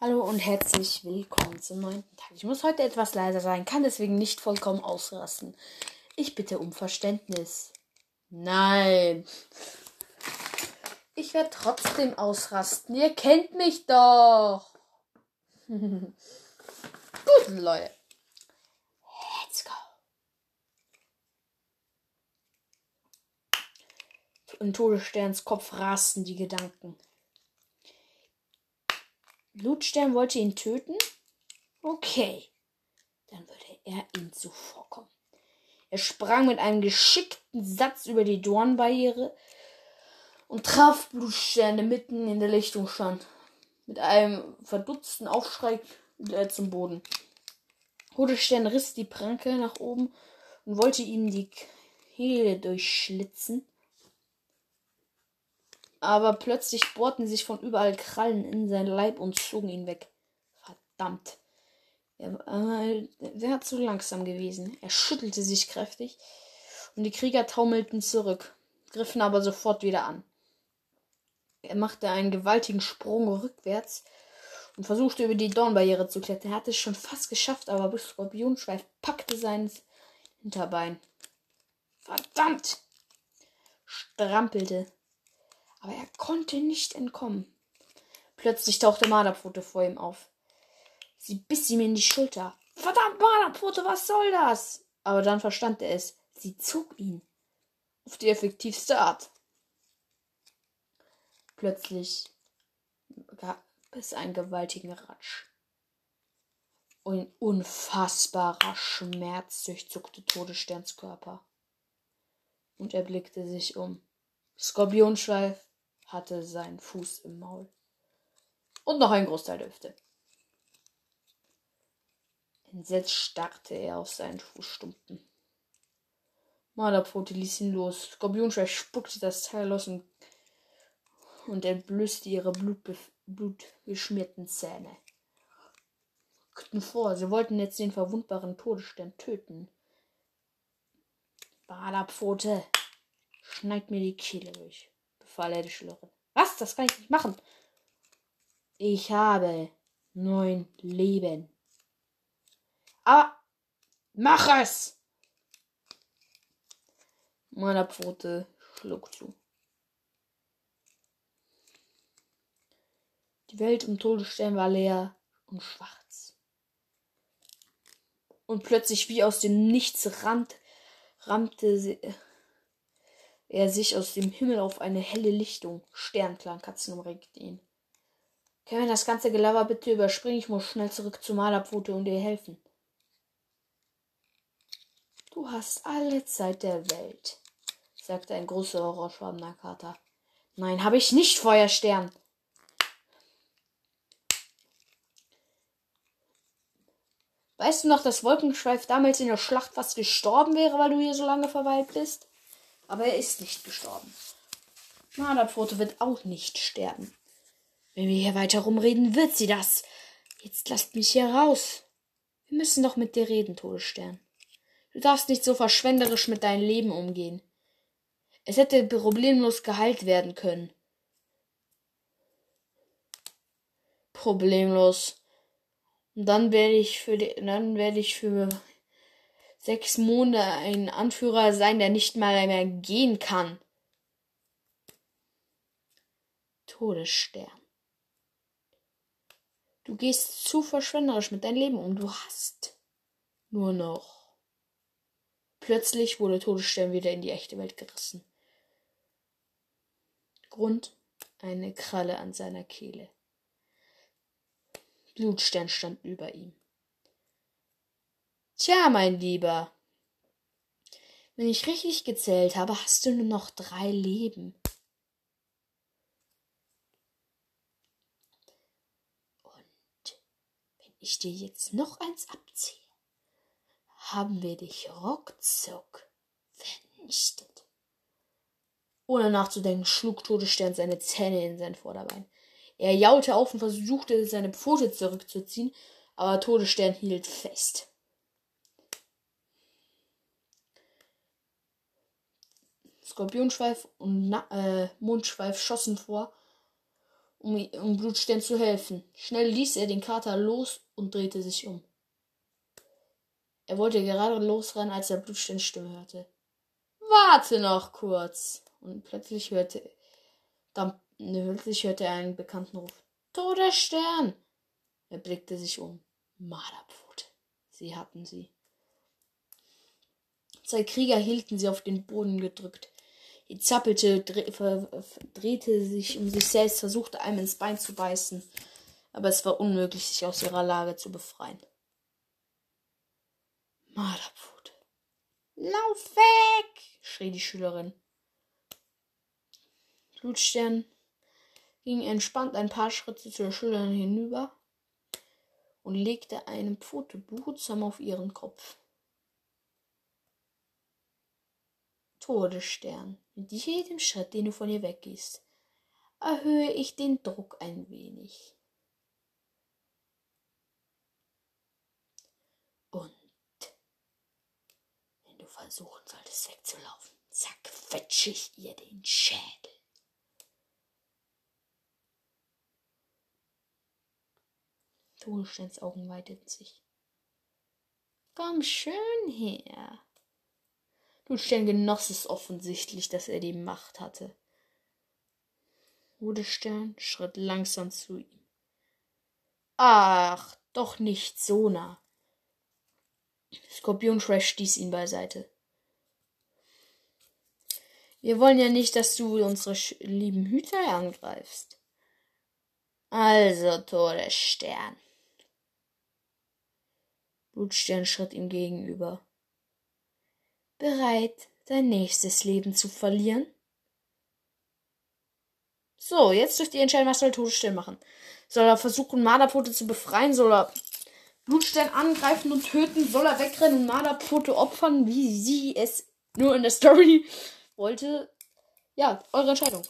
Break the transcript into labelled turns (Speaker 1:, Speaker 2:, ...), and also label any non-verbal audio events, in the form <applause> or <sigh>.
Speaker 1: Hallo und herzlich willkommen zum neunten Tag. Ich muss heute etwas leiser sein, kann deswegen nicht vollkommen ausrasten. Ich bitte um Verständnis. Nein. Ich werde trotzdem ausrasten. Ihr kennt mich doch. <laughs> Gut, Leute. Let's go. In Todessterns Kopf rasten die Gedanken. Blutstern wollte ihn töten? Okay. Dann würde er ihm zuvorkommen. Er sprang mit einem geschickten Satz über die Dornbarriere und traf Blutstern, der mitten in der Lichtung stand. Mit einem verdutzten Aufschrei er zum Boden. Todesstern riss die Pranke nach oben und wollte ihm die Kehle durchschlitzen aber plötzlich bohrten sich von überall Krallen in seinen Leib und zogen ihn weg. Verdammt. Er äh, wäre zu langsam gewesen. Er schüttelte sich kräftig und die Krieger taumelten zurück, griffen aber sofort wieder an. Er machte einen gewaltigen Sprung rückwärts und versuchte über die Dornbarriere zu klettern. Er hatte es schon fast geschafft, aber Skorpionschweif packte sein Hinterbein. Verdammt! Strampelte aber er konnte nicht entkommen. Plötzlich tauchte Marderpfote vor ihm auf. Sie biss ihm in die Schulter. Verdammt, Marderpfote, was soll das? Aber dann verstand er es. Sie zog ihn. Auf die effektivste Art. Plötzlich gab es einen gewaltigen Ratsch. Ein unfassbarer Schmerz durchzuckte Todessterns Körper. Und er blickte sich um. Skorpionschweif hatte seinen Fuß im Maul. Und noch ein Großteil der Hüfte. Entsetzt starrte er auf seinen Fußstumpen. Marderpfote ließ ihn los. Skorpionschweif spuckte das Teil aus und, und entblößte ihre blutgeschmierten Zähne. Rückten vor, sie wollten jetzt den verwundbaren Todesstern töten. Marderpfote, schneid mir die Kehle durch befahl er die Schülerin. Was? Das kann ich nicht machen. Ich habe neun Leben. Aber mach es! Meiner Pfote schlug zu. Die Welt um Todesstern war leer und schwarz. Und plötzlich wie aus dem Nichts rand, rammte sie, er sich aus dem Himmel auf eine helle Lichtung. Sternklang-Katzen umringten ihn. Können wir das ganze Gelaber bitte überspringen? Ich muss schnell zurück zu Malerpfote und ihr helfen. Du hast alle Zeit der Welt, sagte ein großer orangefarbener Kater. Nein, habe ich nicht, Feuerstern. Weißt du noch, dass Wolkenschweif damals in der Schlacht fast gestorben wäre, weil du hier so lange verweilt bist? Aber er ist nicht gestorben. Marderpfote wird auch nicht sterben. Wenn wir hier weiter rumreden, wird sie das. Jetzt lasst mich hier raus. Wir müssen doch mit dir reden, Todesstern. Du darfst nicht so verschwenderisch mit deinem Leben umgehen. Es hätte problemlos geheilt werden können. Problemlos. Und dann werde ich für die, dann werde ich für sechs Monate ein Anführer sein, der nicht mal mehr gehen kann. Todesstern. Du gehst zu verschwenderisch mit deinem Leben um. Du hast nur noch. Plötzlich wurde Todesstern wieder in die echte Welt gerissen. Grund eine Kralle an seiner Kehle. Blutstern stand über ihm. Tja, mein Lieber. Wenn ich richtig gezählt habe, hast du nur noch drei Leben. Und wenn ich dir jetzt noch eins abziehe, haben wir dich ruckzuck vernichtet. Ohne nachzudenken, schlug Todesstern seine Zähne in sein Vorderbein. Er jaulte auf und versuchte, seine Pfote zurückzuziehen, aber Todesstern hielt fest. Skorpionschweif und Na äh, Mundschweif schossen vor um, um Blutstern zu helfen. Schnell ließ er den Kater los und drehte sich um. Er wollte gerade losrennen, als er Blutsterns Stimme hörte. Warte noch kurz. Und plötzlich hörte, dann, plötzlich hörte er einen bekannten Ruf. Todesstern! Er blickte sich um. Marderpfote. Sie hatten sie. Zwei Krieger hielten sie auf den Boden gedrückt. Die zappelte, drehte sich um sich selbst, versuchte einem ins Bein zu beißen, aber es war unmöglich, sich aus ihrer Lage zu befreien. Marderpfote. Lauf weg! schrie die Schülerin. Blutstern ging entspannt ein paar Schritte zur Schülerin hinüber und legte eine Pfote behutsam auf ihren Kopf. Todesstern, mit jedem Schritt, den du von ihr weggehst, erhöhe ich den Druck ein wenig. Und wenn du versuchen solltest wegzulaufen, zerquetsche ich ihr den Schädel. Todessterns Augen weiteten sich. Komm schön her. Todesstern genoss es offensichtlich, dass er die Macht hatte. Todesstern schritt langsam zu ihm. Ach, doch nicht so nah. Skorpion Trash stieß ihn beiseite. Wir wollen ja nicht, dass du unsere lieben Hüter angreifst. Also, Todesstern. Blutstern schritt ihm gegenüber. Bereit, dein nächstes Leben zu verlieren? So, jetzt dürft ihr entscheiden, was soll Todesstern machen. Soll er versuchen, Marderpfote zu befreien? Soll er Blutstern angreifen und töten? Soll er wegrennen und Marderpfote opfern, wie sie es nur in der Story wollte? Ja, eure Entscheidung.